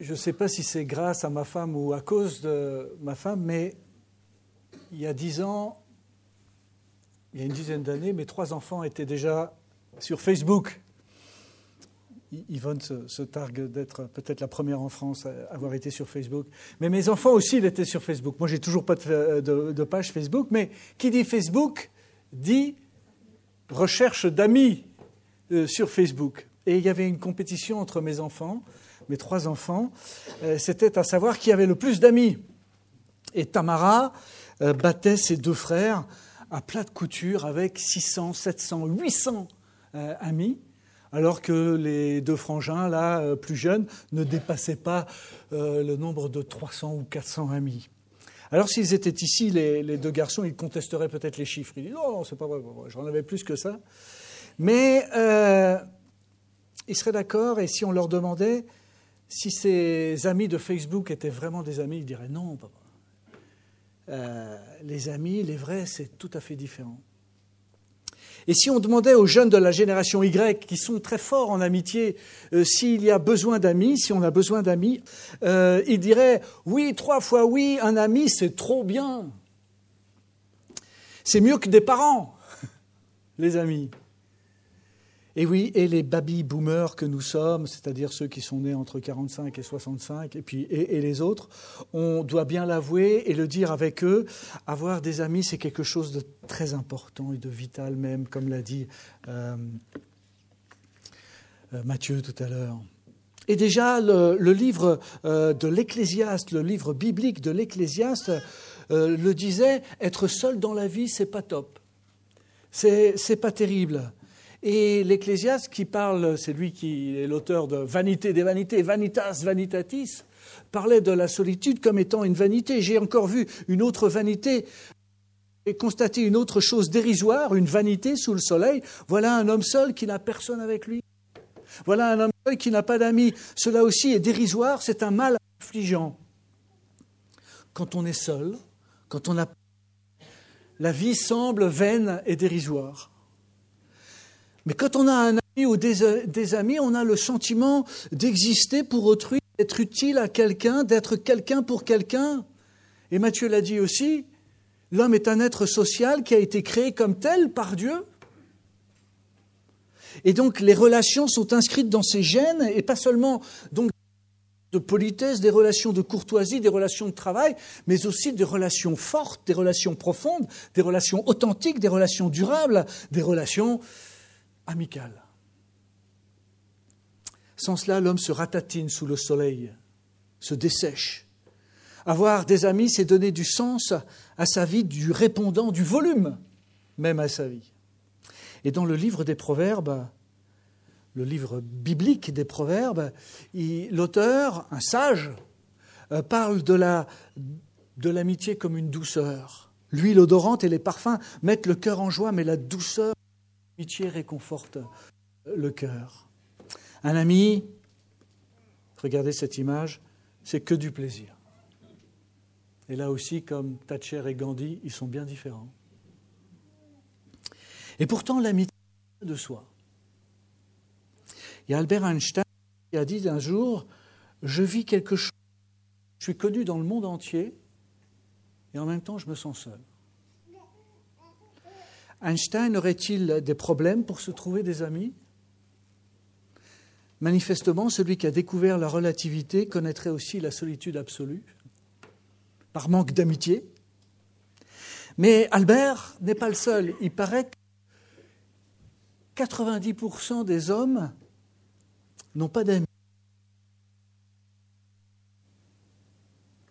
je ne sais pas si c'est grâce à ma femme ou à cause de ma femme, mais il y a dix ans, il y a une dizaine d'années, mes trois enfants étaient déjà sur Facebook. Yvonne se, targue d'être peut-être la première en France à avoir été sur Facebook. Mais mes enfants aussi, ils étaient sur Facebook. Moi, j'ai toujours pas de, page Facebook, mais qui dit Facebook dit recherche d'amis euh, sur Facebook. Et il y avait une compétition entre mes enfants, mes trois enfants. Euh, c'était à savoir qui avait le plus d'amis. Et Tamara euh, battait ses deux frères à plat de couture avec 600, 700, 800 amis alors que les deux frangins, là, euh, plus jeunes, ne dépassaient pas le nombre de 300 ou 400 amis. Alors s'ils étaient ici, les, deux garçons, ils contesteraient peut-être les chiffres. Ils disent non, non, c'est pas vrai, j'en avais plus que ça. Mais ils seraient d'accord, et si on leur demandait si ces amis de Facebook étaient vraiment des amis, ils diraient non, papa. les amis, les vrais, c'est tout à fait différent. Et si on demandait aux jeunes de la génération Y, qui sont très forts en amitié, euh, s'il y a besoin d'amis, si on a besoin d'amis, euh, ils diraient oui, trois fois oui, un ami, c'est trop bien. C'est mieux que des parents, les amis. Et oui, et les baby boomers que nous sommes, c'est-à-dire ceux qui sont nés entre 45 et 65, et puis et, les autres, on doit bien l'avouer et le dire avec eux. Avoir des amis, c'est quelque chose de très important et de vital même, comme l'a dit euh, euh, Mathieu tout à l'heure. Et déjà, le, livre euh, de l'Ecclésiaste, le livre biblique de l'Ecclésiaste, le disait être seul dans la vie, c'est pas top. C'est pas terrible. Et l'Ecclésiaste qui parle, c'est lui qui est l'auteur de Vanité des vanités, Vanitas Vanitatis, parlait de la solitude comme étant une vanité. J'ai encore vu une autre vanité et constaté une autre chose dérisoire, une vanité sous le soleil. Voilà un homme seul qui n'a personne avec lui. Voilà un homme seul qui n'a pas d'amis. Cela aussi est dérisoire, c'est un mal affligeant. Quand on est seul, quand on a la vie semble vaine et dérisoire. Mais quand on a un ami ou des, amis, on a le sentiment d'exister pour autrui, d'être utile à quelqu'un, d'être quelqu'un pour quelqu'un. Et Matthieu l'a dit aussi, l'homme est un être social qui a été créé comme tel par Dieu. Et donc les relations sont inscrites dans ses gènes, et pas seulement donc de politesse, des relations de courtoisie, des relations de travail, mais aussi des relations fortes, des relations profondes, des relations authentiques, des relations durables, des relations amical. Sans cela, l'homme se ratatine sous le soleil, se dessèche. Avoir des amis, c'est donner du sens à sa vie, du répondant, du volume même à sa vie. Et dans le livre des Proverbes, le livre biblique des Proverbes, l'auteur, un sage, euh, parle de de l'amitié comme une douceur. L'huile odorante et les parfums mettent le cœur en joie, mais la douceur L'amitié réconforte le cœur. Un ami, regardez cette image, c'est que du plaisir. Et là aussi, comme Thatcher et Gandhi, ils sont bien différents. Et pourtant, l'amitié de soi. Il y a Albert Einstein qui a dit un jour, je vis quelque chose, je suis connu dans le monde entier, et en même temps, je me sens seul. Einstein aurait-il des problèmes pour se trouver des amis? Manifestement, celui qui a découvert la relativité connaîtrait aussi la solitude absolue, par manque d'amitié. Mais Albert n'est pas le seul. Il paraît que 90% des hommes n'ont pas d'amis.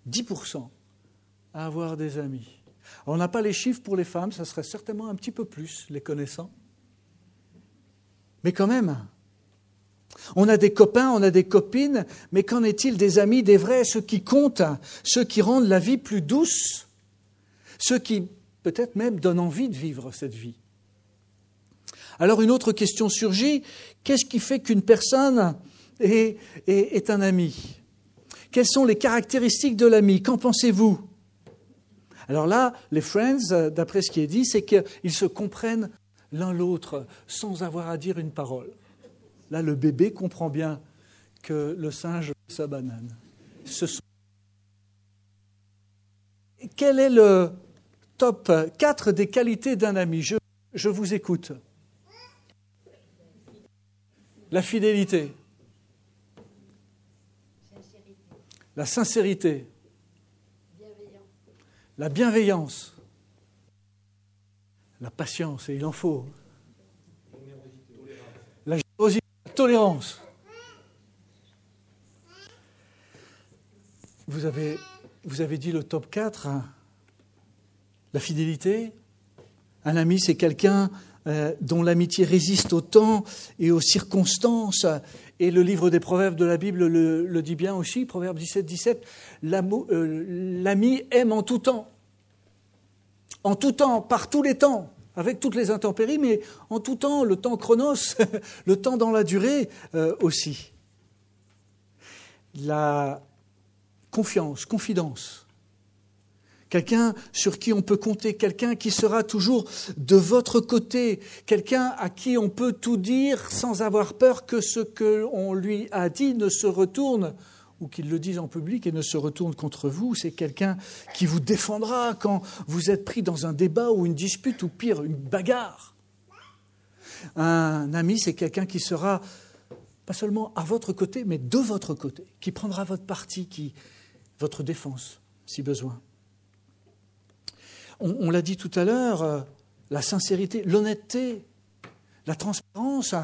10% à avoir des amis. On n'a pas les chiffres pour les femmes, ça serait certainement un petit peu plus, les connaissants. Mais quand même, on a des copains, on a des copines, mais qu'en est-il des amis, des vrais, ceux qui comptent, ceux qui rendent la vie plus douce, ceux qui peut-être même donnent envie de vivre cette vie? Alors une autre question surgit, qu'est-ce qui fait qu'une personne est, est un ami? Quelles sont les caractéristiques de l'ami? Qu'en pensez-vous? Alors là, les Friends, euh, d'après ce qui est dit, c'est qu'ils se comprennent l'un l'autre sans avoir à dire une parole. Là, le bébé comprend bien que le singe sa banane. Quel est le top 4 des qualités d'un ami? Je, je vous écoute. La fidélité. La sincérité. La bienveillance. La patience, et il en faut. La générosité, la tolérance. Vous avez, dit le top 4. Hein. La fidélité. Un ami, c'est quelqu'un euh, dont l'amitié résiste au temps et aux circonstances. Et le livre des Proverbes de la Bible le, dit bien aussi, Proverbe 17, 17, euh, l'ami aime en tout temps. En tout temps, par tous les temps, avec toutes les intempéries, mais en tout temps, le temps chronos, le temps dans la durée euh, aussi. La confiance, confidence. Quelqu'un sur qui on peut compter, quelqu'un qui sera toujours de votre côté, quelqu'un à qui on peut tout dire sans avoir peur que ce qu'on lui a dit ne se retourne ou qu'il le dise en public et ne se retourne contre vous. C'est quelqu'un qui vous défendra quand vous êtes pris dans un débat ou une dispute ou pire, une bagarre. Un ami, c'est quelqu'un qui sera pas seulement à votre côté, mais de votre côté, qui prendra votre parti, qui, votre défense, si besoin. On, l'a dit tout à l'heure, euh, la sincérité, l'honnêteté, la transparence.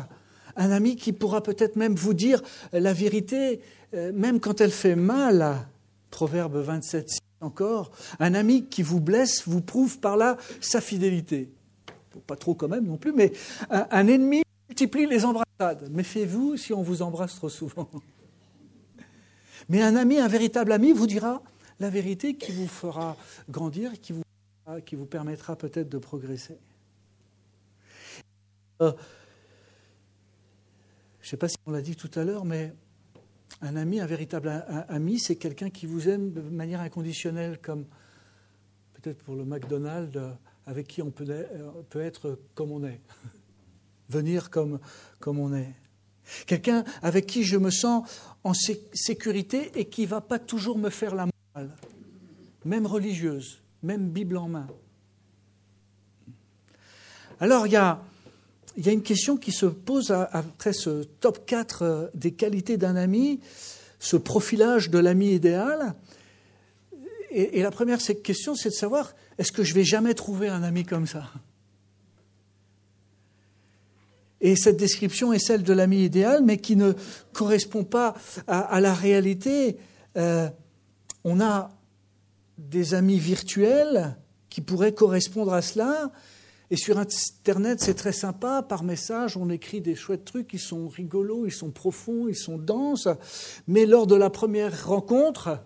Un ami qui pourra peut-être même vous dire la vérité, euh, même quand elle fait mal. Proverbe 27, encore. Un ami qui vous blesse vous prouve par là sa fidélité. Pas trop quand même non plus, mais un, un ennemi multiplie les embrassades. Méfiez-vous si on vous embrasse trop souvent. Mais un ami, un véritable ami, vous dira la vérité qui vous fera grandir, qui vous, qui vous permettra peut-être de progresser. Euh, je ne sais pas si on l'a dit tout à l'heure, mais un ami, un véritable ami, c'est quelqu'un qui vous aime de manière inconditionnelle, comme peut-être pour le McDonald's, avec qui on peut, peut être comme on est, venir comme, comme on est. Quelqu'un avec qui je me sens en sécurité et qui ne va pas toujours me faire la morale, même religieuse, même Bible en main. Alors il y a, une question qui se pose après ce top 4 euh, des qualités d'un ami, ce profilage de l'ami idéal. Et, la première question, c'est de savoir, est-ce que je vais jamais trouver un ami comme ça? Et cette description est celle de l'ami idéal, mais qui ne correspond pas à, la réalité. Euh, on a des amis virtuels qui pourraient correspondre à cela. Et sur Internet, c'est très sympa. Par message, on écrit des chouettes trucs, ils sont rigolos, ils sont profonds, ils sont denses. Mais lors de la première rencontre,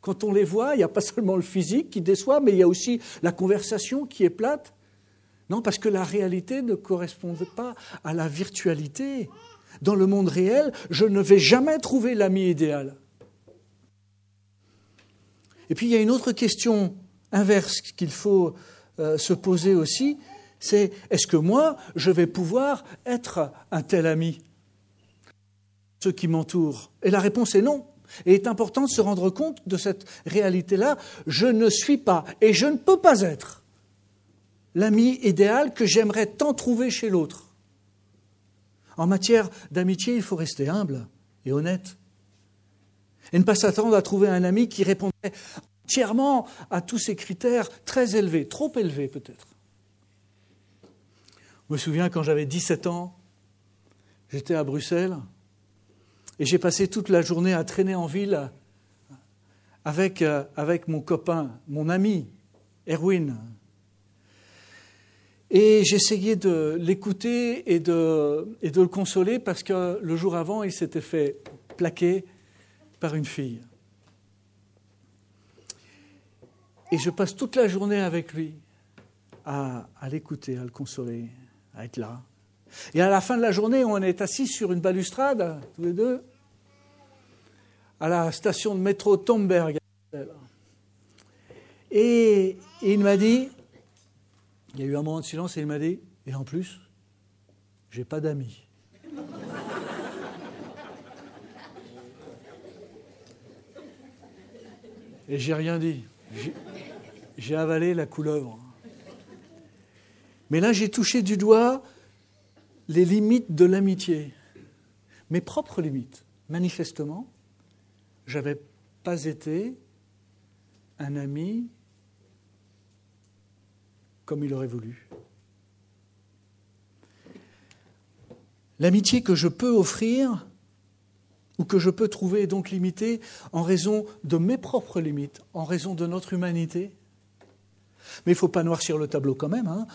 quand on les voit, il n'y a pas seulement le physique qui déçoit, mais il y a aussi la conversation qui est plate. Non, parce que la réalité ne correspond pas à la virtualité. Dans le monde réel, je ne vais jamais trouver l'ami idéal. Et puis il y a une autre question inverse qu'il faut euh, se poser aussi, c'est est-ce que moi, je vais pouvoir être un tel ami? Ceux qui m'entourent. Et la réponse est non. Et il est important de se rendre compte de cette réalité-là. Je ne suis pas et je ne peux pas être l'ami idéal que j'aimerais tant trouver chez l'autre. En matière d'amitié, il faut rester humble et honnête. Et ne pas s'attendre à trouver un ami qui répondrait entièrement à tous ces critères très élevés, trop élevés peut-être. Je me souviens quand j'avais 17 ans, j'étais à Bruxelles et j'ai passé toute la journée à traîner en ville avec, euh, avec mon copain, mon ami, Erwin, et j'essayais de l'écouter et de, et de le consoler parce que le jour avant, il s'était fait plaquer par une fille. Et je passe toute la journée avec lui à, l'écouter, à le consoler, à être là. Et à la fin de la journée, on est assis sur une balustrade, tous les deux, à la station de métro Tomberg. Et, et il m'a dit, il y a eu un moment de silence et il m'a dit Et en plus, j'ai pas d'amis. Et j'ai rien dit. J'ai avalé la couleuvre. Mais là, j'ai touché du doigt les limites de l'amitié, mes propres limites. Manifestement, j'avais pas été un ami comme il aurait voulu. L'amitié que je peux offrir ou que je peux trouver donc limitée en raison de mes propres limites, en raison de notre humanité. Mais il ne faut pas noircir le tableau quand même. Hein.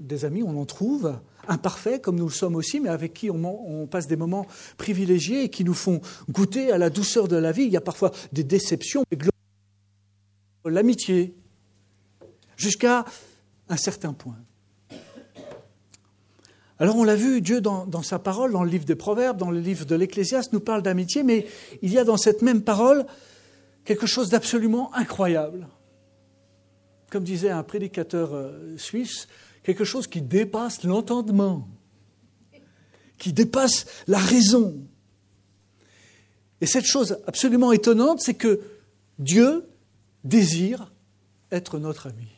des amis, on en trouve, imparfaits comme nous le sommes aussi, mais avec qui on, passe des moments privilégiés et qui nous font goûter à la douceur de la vie. Il y a parfois des déceptions, l'amitié, jusqu'à un certain point. Alors on l'a vu, Dieu dans, sa parole, dans le livre des Proverbes, dans le livre de l'Ecclésiaste, nous parle d'amitié, mais il y a dans cette même parole quelque chose d'absolument incroyable. Comme disait un prédicateur euh, suisse, quelque chose qui dépasse l'entendement, qui dépasse la raison. Et cette chose absolument étonnante, c'est que Dieu désire être notre ami.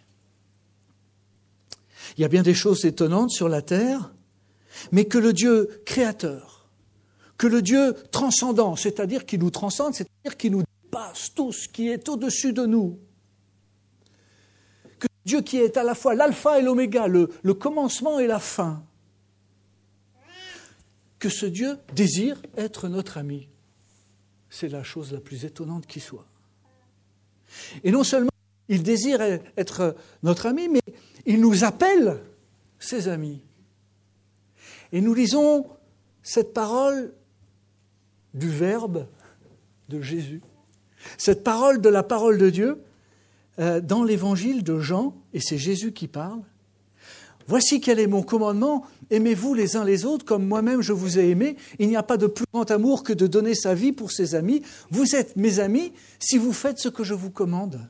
Il y a bien des choses étonnantes sur la terre, mais que le Dieu créateur, que le Dieu transcendant, c'est-à-dire qui nous transcende, c'est-à-dire qui nous dépasse tous, qui est au-dessus de nous, que Dieu qui est à la fois l'alpha et l'oméga, le commencement et la fin, que ce Dieu désire être notre ami. C'est la chose la plus étonnante qui soit. Et non seulement il désire être notre ami, mais il nous appelle ses amis. Et nous lisons cette parole du Verbe de Jésus, cette parole de la parole de Dieu euh, dans l'évangile de Jean, et c'est Jésus qui parle. Voici quel est mon commandement, aimez-vous les uns les autres comme moi-même je vous ai aimé. Il n'y a pas de plus grand amour que de donner sa vie pour ses amis. Vous êtes mes amis si vous faites ce que je vous commande.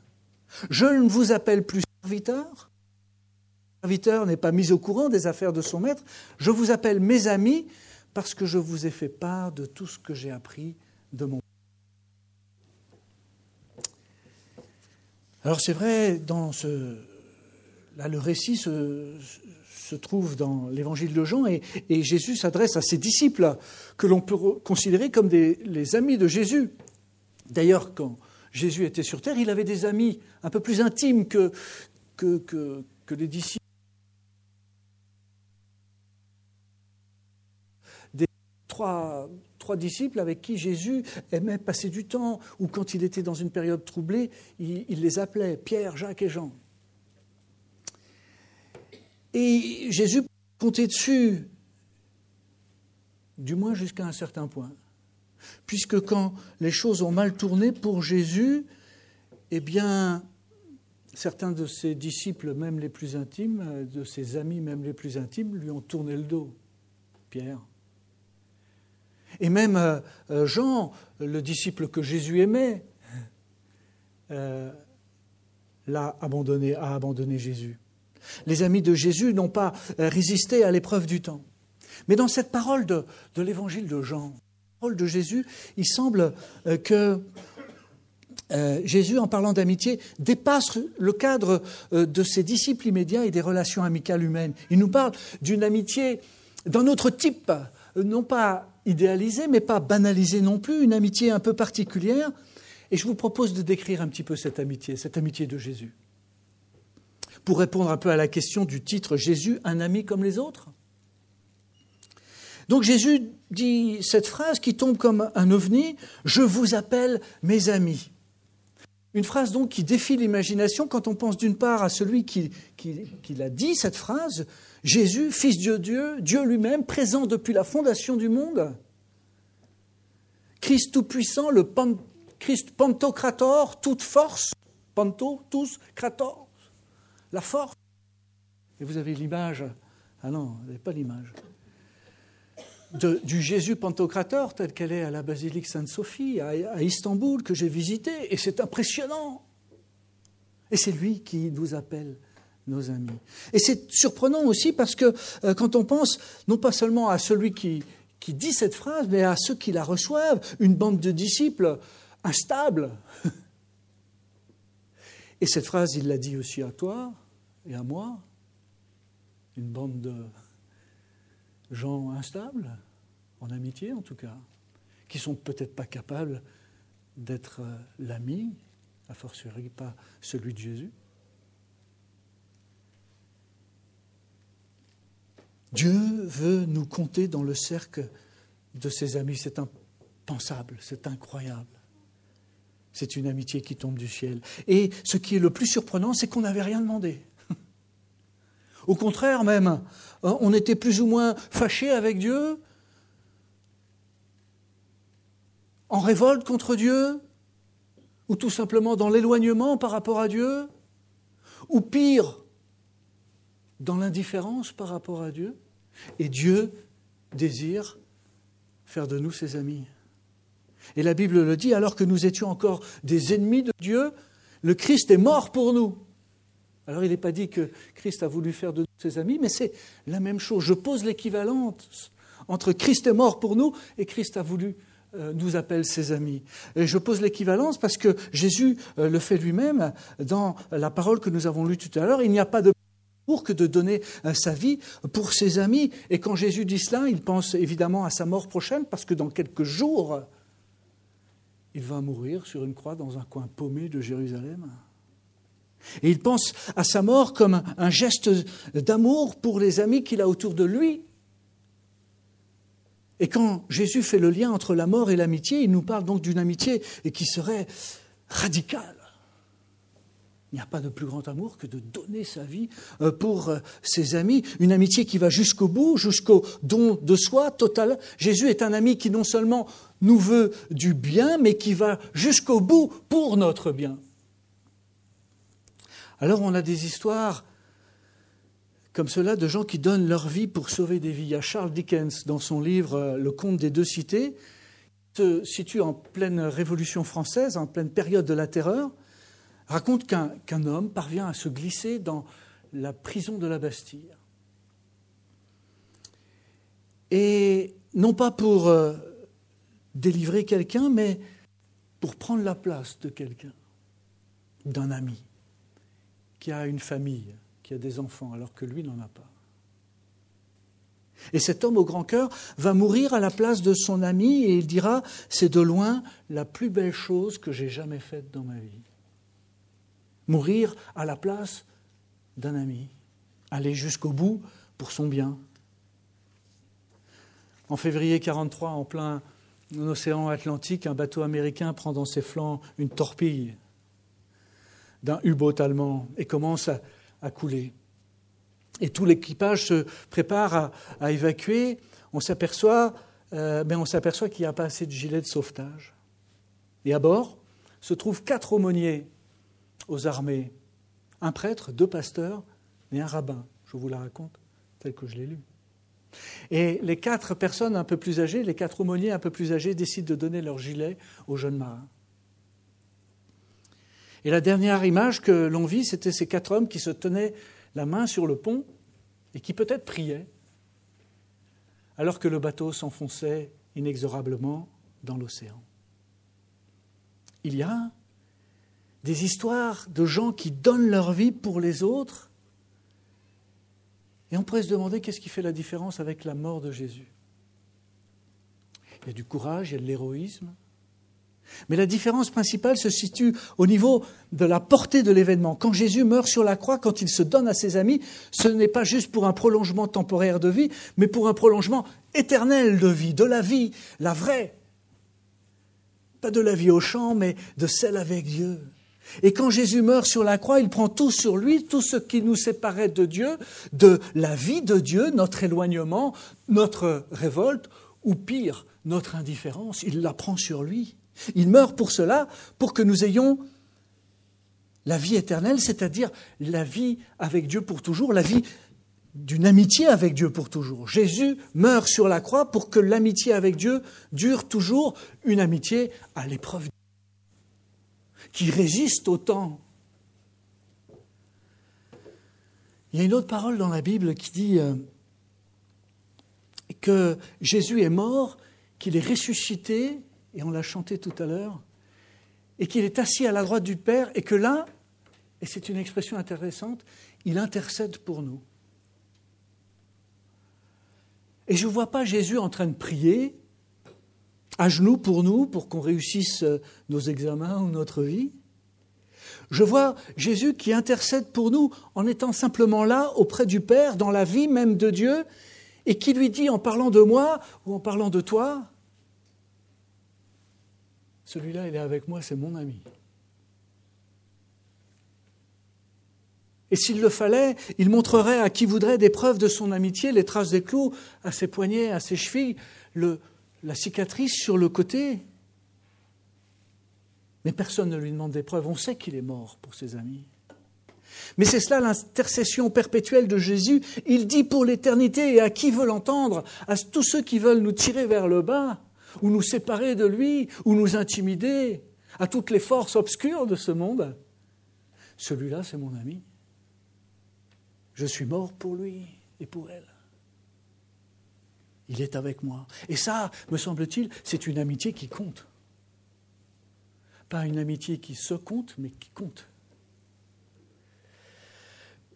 Je ne vous appelle plus serviteur, serviteur n'est pas mis au courant des affaires de son maître. Je vous appelle mes amis parce que je vous ai fait part de tout ce que j'ai appris de mon Alors c'est vrai, dans ce, là le récit se, se trouve dans l'évangile de Jean et, et Jésus s'adresse à ses disciples que l'on peut considérer comme des, les amis de Jésus. D'ailleurs, quand Jésus était sur terre, il avait des amis un peu plus intimes que, que, que, que les disciples. Trois, disciples avec qui Jésus aimait passer du temps, ou quand il était dans une période troublée, il, il les appelait Pierre, Jacques et Jean. Et Jésus comptait dessus, du moins jusqu'à un certain point. Puisque quand les choses ont mal tourné pour Jésus, eh bien, certains de ses disciples, même les plus intimes, de ses amis, même les plus intimes, lui ont tourné le dos. Pierre, et même euh, euh, Jean, le disciple que Jésus aimait, euh, l'a abandonné, a abandonné Jésus. Les amis de Jésus n'ont pas résisté à l'épreuve du temps. Mais dans cette parole de, l'évangile de Jean, parole de Jésus, il semble que Jésus, en parlant d'amitié, dépasse le cadre de ses disciples immédiats et des relations amicales humaines. Il nous parle d'une amitié d'un autre type, non pas idéalisée, mais pas banalisée non plus, une amitié un peu particulière. Et je vous propose de décrire un petit peu cette amitié, cette amitié de Jésus. Pour répondre un peu à la question du titre Jésus, un ami comme les autres. Donc Jésus dit cette phrase qui tombe comme un ovni, Je vous appelle mes amis. Une phrase donc qui défie l'imagination quand on pense d'une part à celui qui, qui, l'a dit, cette phrase, Jésus, Fils de Dieu, Dieu lui-même, présent depuis la fondation du monde. Christ tout-puissant, le Christ pantocrator, toute force, panto, tous, krator, la force. Et vous avez l'image, ah non, vous n'avez pas l'image, du Jésus pantocrator tel qu'elle est à la basilique Sainte-Sophie, à Istanbul, que j'ai visité, et c'est impressionnant. Et c'est lui qui nous appelle nos amis. Et c'est surprenant aussi parce que euh, quand on pense non pas seulement à celui qui, qui dit cette phrase, mais à ceux qui la reçoivent, une bande de disciples instables, Et cette phrase, il l'a dit aussi à toi et à moi, une bande de gens instables, en amitié en tout cas, qui sont peut-être pas capables d'être euh, l'ami, a fortiori pas celui de Jésus. Dieu veut nous compter dans le cercle de ses amis. C'est impensable, c'est incroyable. C'est une amitié qui tombe du ciel. Et ce qui est le plus surprenant, c'est qu'on n'avait rien demandé. Au contraire même, hein, on était plus ou moins fâchés avec Dieu, en révolte contre Dieu, ou tout simplement dans l'éloignement par rapport à Dieu, ou pire, dans l'indifférence par rapport à Dieu. Et Dieu désire faire de nous ses amis. Et la Bible le dit, alors que nous étions encore des ennemis de Dieu, le Christ est mort pour nous. Alors il n'est pas dit que Christ a voulu faire de nous ses amis, mais c'est la même chose. Je pose l'équivalence entre Christ est mort pour nous et Christ a voulu euh, nous appelle ses amis. Et je pose l'équivalence parce que Jésus euh, le fait lui-même dans la parole que nous avons lue tout à l'heure. Il n'y a pas de que de donner euh, sa vie pour ses amis. Et quand Jésus dit cela, il pense évidemment à sa mort prochaine parce que dans quelques jours, il va mourir sur une croix dans un coin paumé de Jérusalem. Et il pense à sa mort comme un geste d'amour pour les amis qu'il a autour de lui. Et quand Jésus fait le lien entre la mort et l'amitié, il nous parle donc d'une amitié qui serait radicale. Il n'y a pas de plus grand amour que de donner sa vie euh, pour euh, ses amis, une amitié qui va jusqu'au bout, jusqu'au don de soi total. Jésus est un ami qui non seulement nous veut du bien, mais qui va jusqu'au bout pour notre bien. Alors on a des histoires comme cela de gens qui donnent leur vie pour sauver des vies. Il y a Charles Dickens dans son livre euh, Le conte des deux cités, qui se situe en pleine Révolution française, en pleine période de la terreur, raconte qu'un homme parvient à se glisser dans la prison de la Bastille. Et non pas pour euh, délivrer quelqu'un, mais pour prendre la place de quelqu'un, d'un ami qui a une famille, qui a des enfants, alors que lui n'en a pas. Et cet homme au grand cœur va mourir à la place de son ami et il dira, c'est de loin la plus belle chose que j'ai jamais faite dans ma vie. Mourir à la place d'un ami, aller jusqu'au bout pour son bien. En février 43, en plein océan Atlantique, un bateau américain prend dans ses flancs une torpille d'un U-boat allemand et commence à, couler. Et tout l'équipage se prépare à, évacuer. On s'aperçoit, euh, ben, on s'aperçoit qu'il n'y a pas assez de gilets de sauvetage. Et à bord se trouvent quatre aumôniers aux armées, un prêtre, deux pasteurs et un rabbin. Je vous la raconte tel que je l'ai lu. Et les quatre personnes un peu plus âgées, les quatre aumôniers un peu plus âgés, décident de donner leur gilet aux jeunes marins. Et la dernière image que l'on vit, c'était ces quatre hommes qui se tenaient la main sur le pont et qui peut-être priaient, alors que le bateau s'enfonçait inexorablement dans l'océan. Il y a des histoires de gens qui donnent leur vie pour les autres, et on pourrait se demander qu'est-ce qui fait la différence avec la mort de Jésus. Il y a du courage, il y a de l'héroïsme, mais la différence principale se situe au niveau de la portée de l'événement. Quand Jésus meurt sur la croix, quand il se donne à ses amis, ce n'est pas juste pour un prolongement temporaire de vie, mais pour un prolongement éternel de vie, de la vie, la vraie. Pas de la vie au champ, mais de celle avec Dieu. Et quand Jésus meurt sur la croix, il prend tout sur lui, tout ce qui nous séparait de Dieu, de la vie de Dieu, notre éloignement, notre révolte, ou pire, notre indifférence, il la prend sur lui. Il meurt pour cela, pour que nous ayons la vie éternelle, c'est-à-dire la vie avec Dieu pour toujours, la vie d'une amitié avec Dieu pour toujours. Jésus meurt sur la croix pour que l'amitié avec Dieu dure toujours, une amitié à l'épreuve, qui résiste au temps. Il y a une autre parole dans la Bible qui dit euh, que Jésus est mort, qu'il est ressuscité et on l'a chanté tout à l'heure, et qu'il est assis à la droite du Père, et que là, et c'est une expression intéressante, il intercède pour nous. Et je ne vois pas Jésus en train de prier à genoux pour nous, pour qu'on réussisse nos examens ou notre vie. Je vois Jésus qui intercède pour nous en étant simplement là auprès du Père, dans la vie même de Dieu, et qui lui dit en parlant de moi ou en parlant de toi, celui-là, il est avec moi, c'est mon ami. Et s'il le fallait, il montrerait à qui voudrait des preuves de son amitié, les traces des clous à ses poignets, à ses chevilles, le, la cicatrice sur le côté. Mais personne ne lui demande des preuves. On sait qu'il est mort pour ses amis. Mais c'est cela l'intercession perpétuelle de Jésus. Il dit pour l'éternité, et à qui veut l'entendre? À tous ceux qui veulent nous tirer vers le bas, ou nous séparer de lui, ou nous intimider, à toutes les forces obscures de ce monde. Celui-là, c'est mon ami. Je suis mort pour lui et pour elle. Il est avec moi. Et ça, me semble-t-il, c'est une amitié qui compte. Pas une amitié qui se compte, mais qui compte.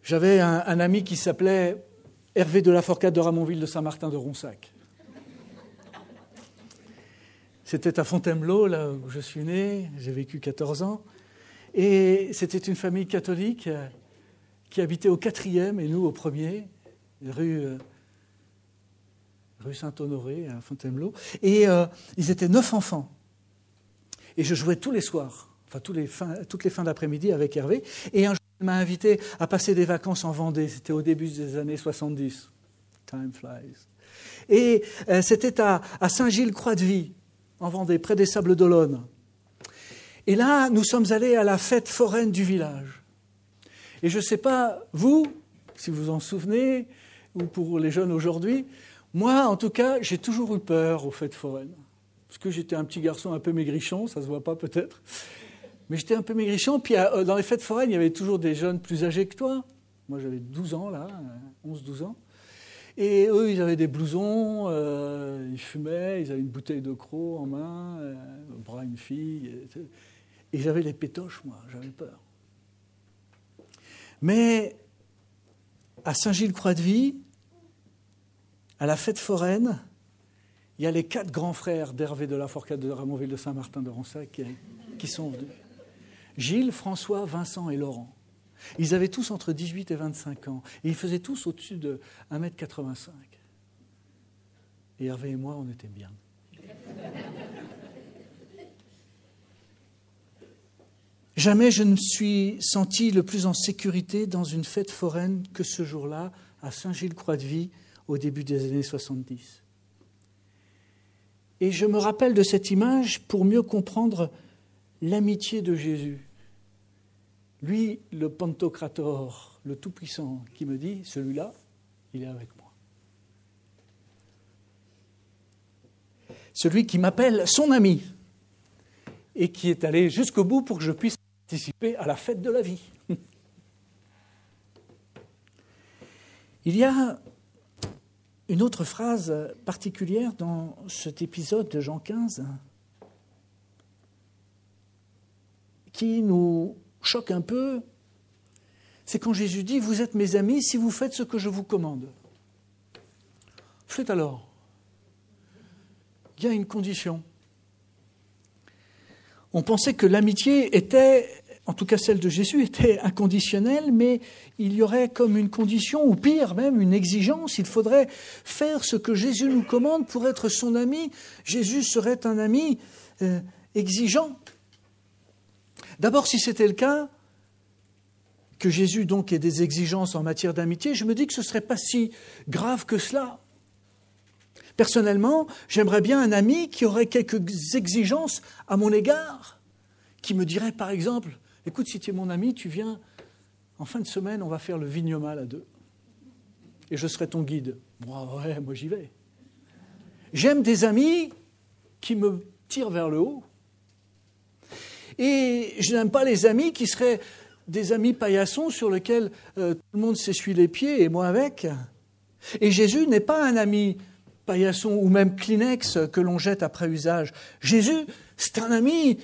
J'avais un, ami qui s'appelait Hervé de la Forcade de Ramonville de Saint-Martin de Ronsac. C'était à Fontainebleau, là où je suis né, j'ai vécu 14 ans. Et c'était une famille catholique qui habitait au quatrième et nous au premier, rue, euh, rue Saint-Honoré à Fontainebleau. Et euh, ils étaient neuf enfants. Et je jouais tous les soirs, enfin tous les toutes les fins d'après-midi avec Hervé. Et un jour, il m'a invité à passer des vacances en Vendée. C'était au début des années 70. Time flies. Et euh, c'était à, à Saint-Gilles-Croix-de-Vie, en Vendée, près des Sables d'Olonne. Et là, nous sommes allés à la fête foraine du village. Et je ne sais pas, vous, si vous en souvenez, ou pour les jeunes aujourd'hui, moi, en tout cas, j'ai toujours eu peur aux fêtes foraines. Parce que j'étais un petit garçon un peu maigrichon, ça ne se voit pas peut-être. Mais j'étais un peu maigrichon. Puis euh, dans les fêtes foraines, il y avait toujours des jeunes plus âgés que toi. Moi, j'avais 12 ans, là, 11-12 ans. Et eux, ils avaient des blousons, euh, ils fumaient, ils avaient une bouteille de croc en main, euh, bras une fille. Et, et j'avais les pétoches, moi, j'avais peur. Mais à Saint-Gilles-Croix-de-Vie, à la fête foraine, il y a les quatre grands frères d'Hervé de la Forcade de Ramonville de Saint-Martin de Ronsac qui, sont venus. Gilles, François, Vincent et Laurent. Ils avaient tous entre 18 et 25 ans. Et ils faisaient tous au-dessus de 1m85. Et Hervé et moi, on était bien. Jamais je ne me suis senti le plus en sécurité dans une fête foraine que ce jour-là, à Saint-Gilles-Croix-de-Vie, au début des années 70. Et je me rappelle de cette image pour mieux comprendre l'amitié de Jésus. Lui, le Pantocrator, le Tout-Puissant, qui me dit, celui-là, il est avec moi. Celui qui m'appelle son ami et qui est allé jusqu'au bout pour que je puisse participer à la fête de la vie. Il y a une autre phrase particulière dans cet épisode de Jean 15 qui nous choque un peu. C'est quand Jésus dit, vous êtes mes amis si vous faites ce que je vous commande. Faites alors. Il y a une condition. On pensait que l'amitié était, en tout cas celle de Jésus, était inconditionnelle, mais il y aurait comme une condition, ou pire même, une exigence. Il faudrait faire ce que Jésus nous commande pour être son ami. Jésus serait un ami euh, exigeant. D'abord, si c'était le cas, que Jésus donc ait des exigences en matière d'amitié, je me dis que ce ne serait pas si grave que cela. Personnellement, j'aimerais bien un ami qui aurait quelques exigences à mon égard, qui me dirait par exemple, écoute, si tu es mon ami, tu viens, en fin de semaine, on va faire le vignomal à deux. Et je serai ton guide. Moi, ouais, moi j'y vais. J'aime des amis qui me tirent vers le haut. Et je n'aime pas les amis qui seraient des amis paillassons sur lesquels euh, tout le monde s'essuie les pieds et moi avec. Et Jésus n'est pas un ami paillasson ou même Kleenex que l'on jette après usage. Jésus, c'est un ami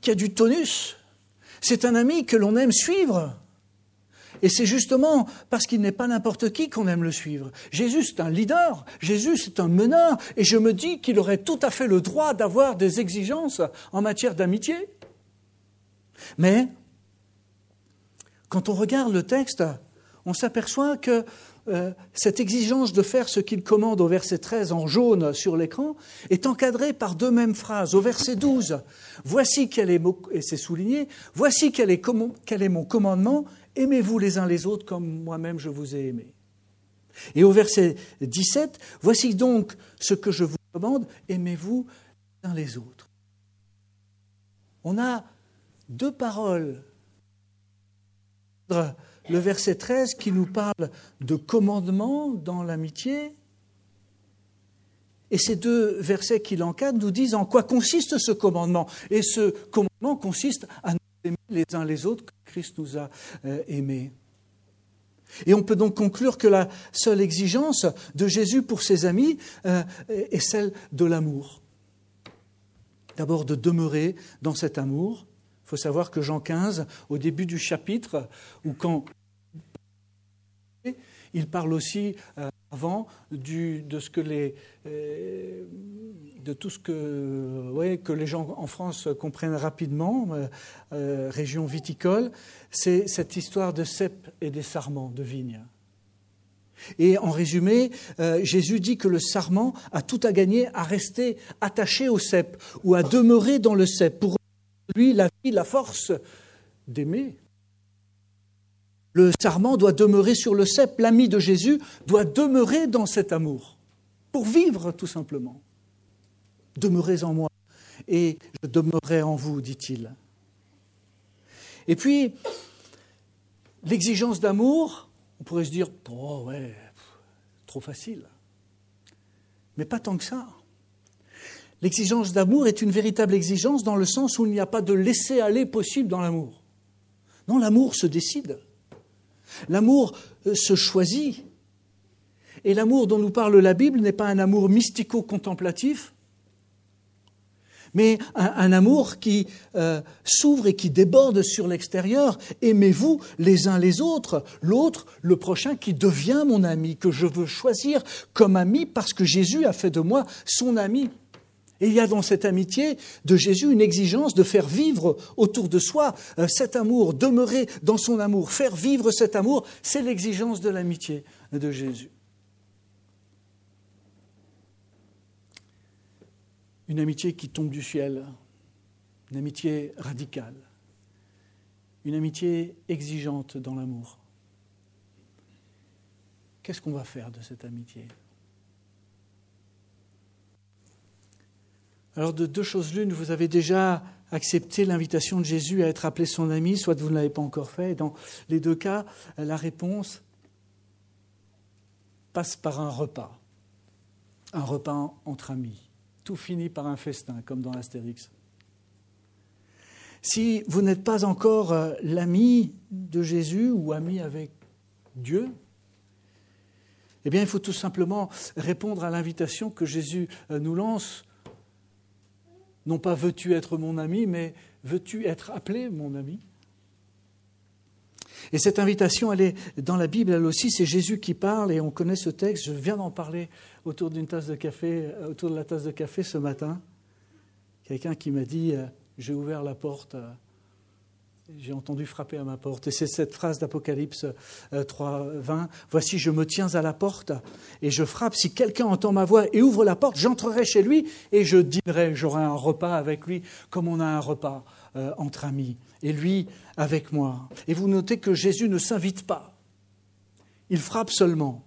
qui a du tonus. C'est un ami que l'on aime suivre. Et c'est justement parce qu'il n'est pas n'importe qui qu'on aime le suivre. Jésus, c'est un leader, Jésus, c'est un meneur, et je me dis qu'il aurait tout à fait le droit d'avoir des exigences en matière d'amitié. Mais, quand on regarde le texte, on s'aperçoit que euh, cette exigence de faire ce qu'il commande au verset 13 en jaune sur l'écran est encadrée par deux mêmes phrases. Au verset 12, voici quel est, et c'est souligné, voici est, quel est mon commandement, aimez-vous les uns les autres comme moi-même je vous ai aimé. Et au verset 17, voici donc ce que je vous commande, aimez-vous les uns les autres. On a deux paroles le verset 13 qui nous parle de commandement dans l'amitié. Et ces deux versets qui l'encadrent nous disent en quoi consiste ce commandement. Et ce commandement consiste à nous aimer les uns les autres que Christ nous a euh, aimés. Et on peut donc conclure que la seule exigence de Jésus pour ses amis euh, est celle de l'amour. D'abord de demeurer dans cet amour. Faut savoir que Jean 15, au début du chapitre, où quand il parle aussi euh, avant du, de ce que les, euh, de tout ce que, que les gens en France comprennent rapidement, euh, région viticole, c'est cette histoire de cèpes et des sarments de vignes. Et en résumé, Jésus dit que le sarment a tout à gagner à rester attaché au cep ou à demeurer dans le cep pour lui la vie, la force d'aimer, le sarment doit demeurer sur le cep, l'ami de Jésus doit demeurer dans cet amour, pour vivre tout simplement. Demeurez en moi, et je demeurerai en vous, dit-il. Et puis, l'exigence d'amour, on pourrait se dire, oh ouais, trop facile. Mais pas tant que ça. L'exigence d'amour est une véritable exigence dans le sens où il n'y a pas de laisser aller possible dans l'amour. Non, l'amour se décide. L'amour euh, se choisit. Et l'amour dont nous parle la Bible n'est pas un amour mystico-contemplatif, mais un, amour qui euh, s'ouvre et qui déborde sur l'extérieur. Aimez-vous les uns les autres, l'autre, le prochain qui devient mon ami, que je veux choisir comme ami parce que Jésus a fait de moi son ami. Et il y a dans cette amitié de Jésus une exigence de faire vivre autour de soi euh, cet amour, demeurer dans son amour, faire vivre cet amour, c'est l'exigence de l'amitié de Jésus. Une amitié qui tombe du ciel, une amitié radicale, une amitié exigeante dans l'amour. Qu'est-ce qu'on va faire de cette amitié? Alors de deux choses l'une, vous avez déjà accepté l'invitation de Jésus à être appelé son ami, soit vous ne l'avez pas encore fait. Dans les deux cas, la réponse passe par un repas, un repas entre amis. Tout finit par un festin, comme dans l'Astérix. Si vous n'êtes pas encore euh, l'ami de Jésus ou ami avec Dieu, eh bien, il faut tout simplement répondre à l'invitation que Jésus euh, nous lance non pas veux-tu être mon ami, mais veux-tu être appelé mon ami? Et cette invitation, elle est dans la Bible, elle aussi, c'est Jésus qui parle, et on connaît ce texte. Je viens d'en parler autour d'une tasse de café, autour de la tasse de café ce matin. Quelqu'un qui m'a dit euh, J'ai ouvert la porte euh, j'ai entendu frapper à ma porte. Et c'est cette phrase d'Apocalypse 3, euh, 20. Voici, je me tiens à la porte et je frappe. Si quelqu'un entend ma voix et ouvre la porte, j'entrerai chez lui et je dînerai. J'aurai un repas avec lui comme on a un repas euh, entre amis. Et lui avec moi. Et vous notez que Jésus ne s'invite pas. Il frappe seulement.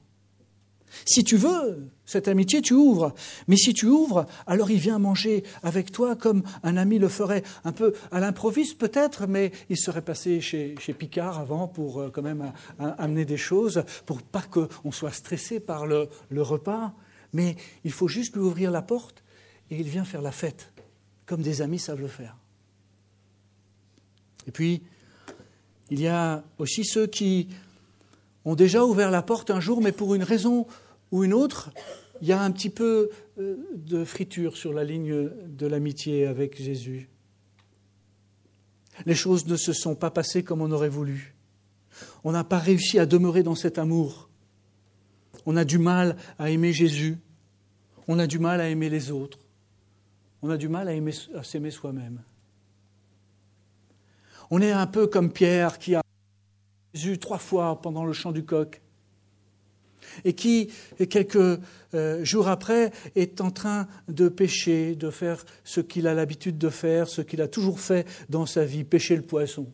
Si tu veux cette amitié, tu ouvres. Mais si tu ouvres, alors il vient manger avec toi comme un ami le ferait, un peu à l'improviste peut-être, mais il serait passé chez, Picard avant pour euh, quand même amener des choses, pour pas qu'on soit stressé par le, le repas. Mais il faut juste lui ouvrir la porte et il vient faire la fête, comme des amis savent le faire. Et puis, il y a aussi ceux qui ont déjà ouvert la porte un jour, mais pour une raison ou une autre, il y a un petit peu euh, de friture sur la ligne de l'amitié avec Jésus. Les choses ne se sont pas passées comme on aurait voulu. On n'a pas réussi à demeurer dans cet amour. On a du mal à aimer Jésus. On a du mal à aimer les autres. On a du mal à, aimer, à s'aimer soi-même. On est un peu comme Pierre qui a Jésus trois fois pendant le chant du coq et qui, quelques euh, jours après, est en train de pêcher, de faire ce qu'il a l'habitude de faire, ce qu'il a toujours fait dans sa vie, pêcher le poisson.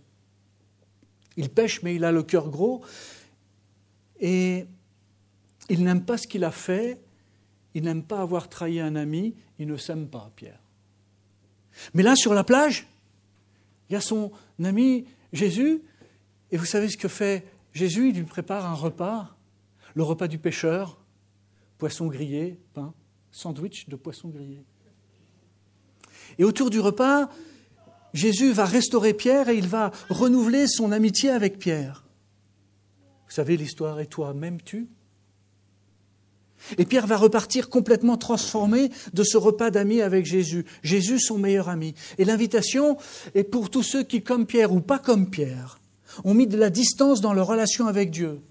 Il pêche, mais il a le cœur gros, et il n'aime pas ce qu'il a fait, il n'aime pas avoir trahi un ami, il ne s'aime pas, Pierre. Mais là, sur la plage, il y a son ami Jésus, et vous savez ce que fait Jésus? Il lui prépare un repas le repas du pêcheur, poisson grillé, pain, sandwich de poisson grillé. Et autour du repas, Jésus va restaurer Pierre et il va renouveler son amitié avec Pierre. Vous savez l'histoire, et toi, m'aimes-tu? Et Pierre va repartir complètement transformé de ce repas d'amis avec Jésus. Jésus, son meilleur ami. Et l'invitation est pour tous ceux qui, comme Pierre ou pas comme Pierre, ont mis de la distance dans leur relation avec Dieu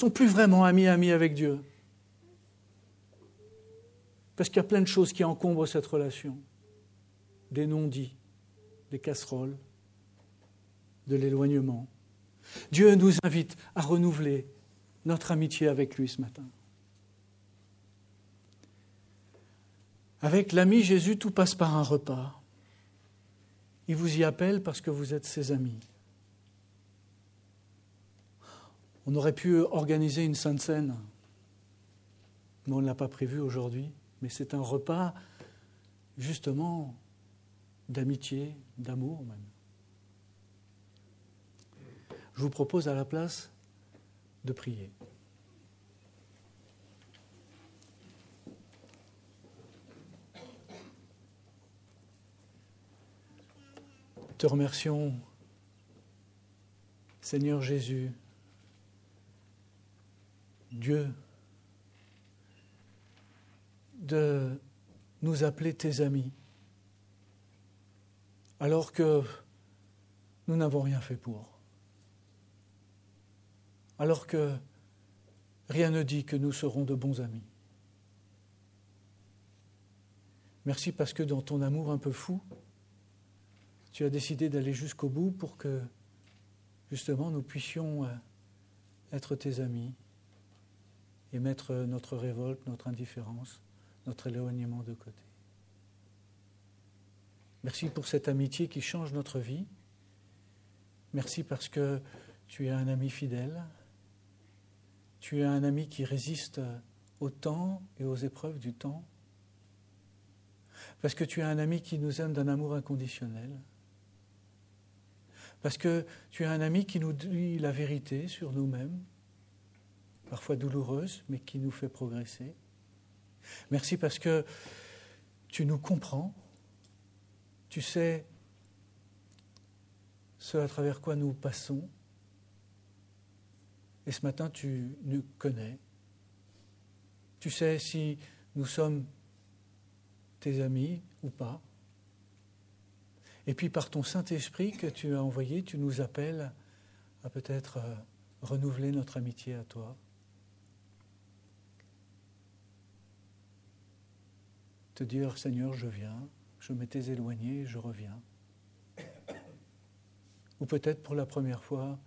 sont plus vraiment amis amis avec Dieu. Parce qu'il y a plein de choses qui encombrent cette relation. Des non-dits, des casseroles, de l'éloignement. Dieu nous invite à renouveler notre amitié avec lui ce matin. Avec l'ami Jésus, tout passe par un repas. Il vous y appelle parce que vous êtes ses amis. On aurait pu organiser une sainte scène, mais on ne l'a pas prévu aujourd'hui. Mais c'est un repas, justement, d'amitié, d'amour même. Je vous propose à la place de prier. Te remercions, Seigneur Jésus, Dieu de nous appeler tes amis, alors que nous n'avons rien fait pour, alors que rien ne dit que nous serons de bons amis. Merci parce que dans ton amour un peu fou, tu as décidé d'aller jusqu'au bout pour que justement nous puissions euh, être tes amis et mettre notre révolte, notre indifférence, notre éloignement de côté. Merci pour cette amitié qui change notre vie. Merci parce que tu es un ami fidèle. Tu es un ami qui résiste au temps et aux épreuves du temps. Parce que tu es un ami qui nous aime d'un amour inconditionnel. Parce que tu es un ami qui nous dit la vérité sur nous-mêmes, parfois douloureuse, mais qui nous fait progresser. Merci parce que tu nous comprends, tu sais ce à travers quoi nous passons, et ce matin tu nous connais. Tu sais si nous sommes tes amis ou pas. Et puis par ton Saint-Esprit que tu as envoyé, tu nous appelles à peut-être euh, renouveler notre amitié à toi. te dire Seigneur, je viens, je m'étais éloigné, je reviens. Ou peut-être pour la première fois,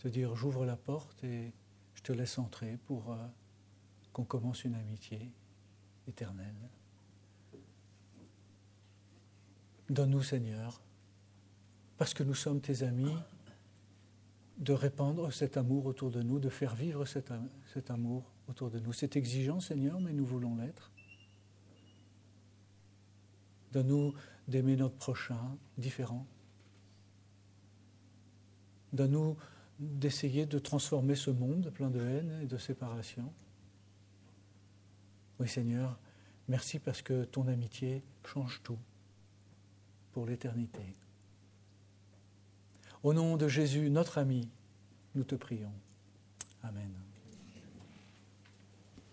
te dire j'ouvre la porte et je te laisse entrer pour euh, qu'on commence une amitié éternelle. Donne-nous, Seigneur, parce que nous sommes tes amis, de répandre cet amour autour de nous, de faire vivre cet, amour autour de nous. C'est exigeant, Seigneur, mais nous voulons l'être. Donne-nous d'aimer notre prochain différent. Donne-nous d'essayer de transformer ce monde plein de haine et de séparation. Oui Seigneur, merci parce que ton amitié change tout pour l'éternité. Au nom de Jésus, notre ami, nous te prions. Amen.